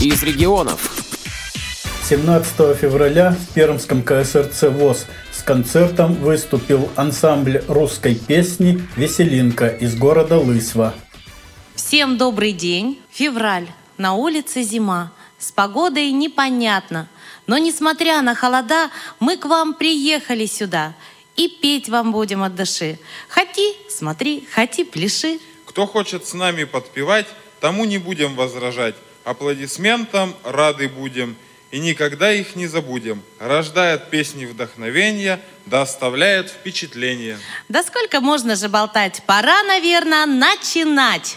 из регионов. 17 февраля в Пермском КСРЦ ВОЗ с концертом выступил ансамбль русской песни «Веселинка» из города Лысьва. Всем добрый день. Февраль. На улице зима. С погодой непонятно. Но несмотря на холода, мы к вам приехали сюда. И петь вам будем от души. Хоти, смотри, хоти, пляши. Кто хочет с нами подпевать, тому не будем возражать. Аплодисментам рады будем – и никогда их не забудем. Рождает песни вдохновения, да оставляет впечатление. Да сколько можно же болтать? Пора, наверное, начинать.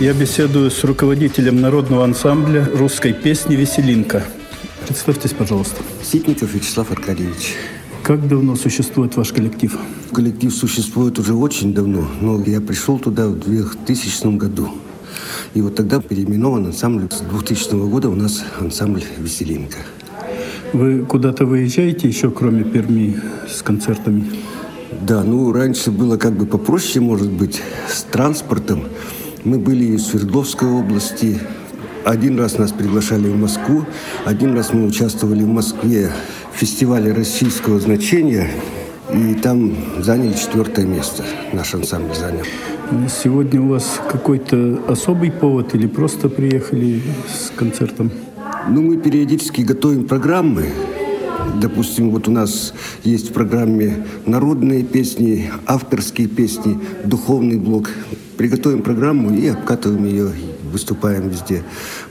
Я беседую с руководителем народного ансамбля русской песни «Веселинка». Представьтесь, пожалуйста. Ситников Вячеслав Аркадьевич. Как давно существует ваш коллектив? Коллектив существует уже очень давно, но я пришел туда в 2000 году. И вот тогда переименован ансамбль. С 2000 года у нас ансамбль «Веселинка». Вы куда-то выезжаете еще, кроме Перми, с концертами? Да, ну раньше было как бы попроще, может быть, с транспортом. Мы были в Свердловской области. Один раз нас приглашали в Москву, один раз мы участвовали в Москве в фестивале российского значения, и там заняли четвертое место. Наш ансамбль занял. Сегодня у вас какой-то особый повод или просто приехали с концертом? Ну, мы периодически готовим программы. Допустим, вот у нас есть в программе народные песни, авторские песни, духовный блок. Приготовим программу и обкатываем ее, выступаем везде.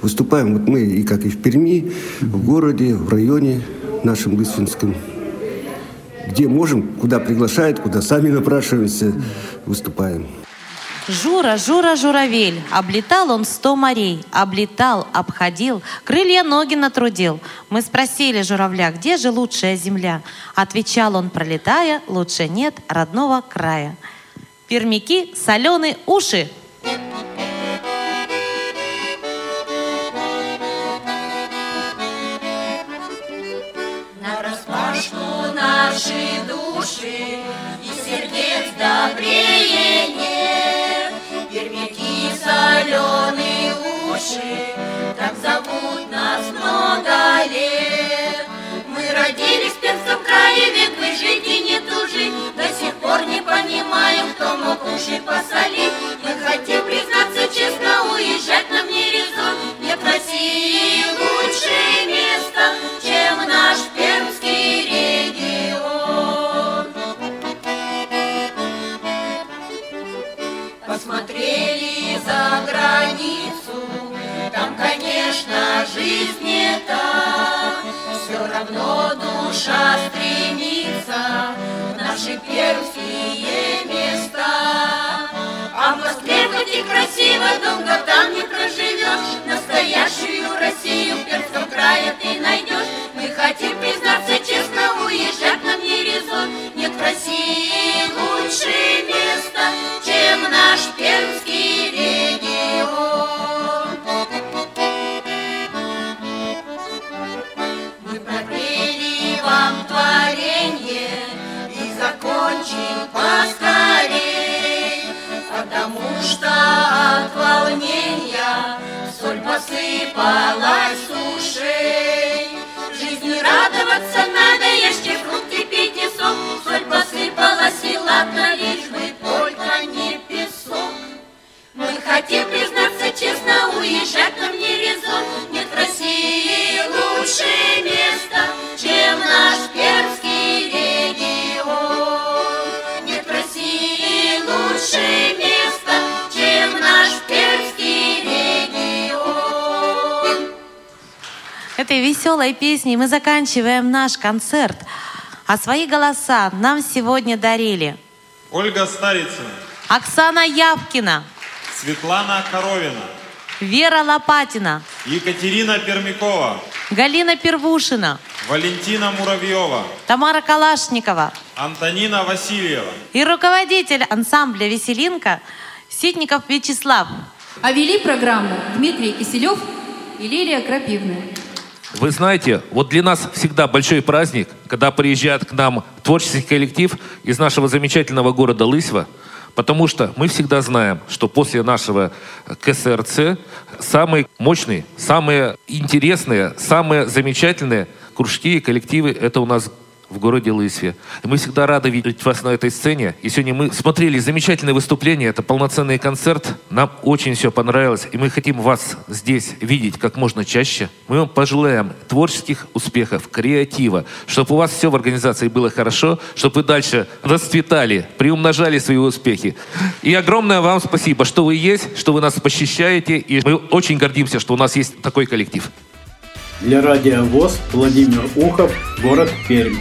Выступаем вот мы и как и в Перми, в городе, в районе нашем Лысвинском. Где можем, куда приглашают, куда сами напрашиваемся, выступаем. Жура, Жура, журавель, облетал он сто морей, облетал, обходил, крылья ноги натрудил. Мы спросили журавля, где же лучшая земля? Отвечал он, пролетая, лучше нет родного края. Пермяки, соленые уши. Нараспашку наши души и сердец добрее нет. Пермяки соленые уши, так зовут нас много лет. Мы родились в Пермском крае, век мы жить и не тужить, Посмотрели за границу, там, конечно, жизнь не та. Все равно душа стремится в наши пермские места. А в Москве хоть и красиво, долго там не проживешь. Посыпалась с ушей. Жизни радоваться надо, Этой веселой песней мы заканчиваем наш концерт. А свои голоса нам сегодня дарили Ольга Старицына, Оксана Явкина, Светлана Коровина, Вера Лопатина, Екатерина Пермякова, Галина Первушина, Валентина Муравьева, Тамара Калашникова Антонина Васильева. и руководитель ансамбля «Веселинка» Ситников Вячеслав. А вели программу Дмитрий Киселев и Лилия Крапивна. Вы знаете, вот для нас всегда большой праздник, когда приезжает к нам творческий коллектив из нашего замечательного города Лысьва, потому что мы всегда знаем, что после нашего КСРЦ самые мощные, самые интересные, самые замечательные кружки и коллективы — это у нас в городе Лысьве. И мы всегда рады видеть вас на этой сцене. И сегодня мы смотрели замечательное выступление. Это полноценный концерт. Нам очень все понравилось. И мы хотим вас здесь видеть как можно чаще. Мы вам пожелаем творческих успехов, креатива, чтобы у вас все в организации было хорошо, чтобы вы дальше расцветали, приумножали свои успехи. И огромное вам спасибо, что вы есть, что вы нас посещаете. И мы очень гордимся, что у нас есть такой коллектив. Для радио ВОЗ Владимир Ухов, город Пермь.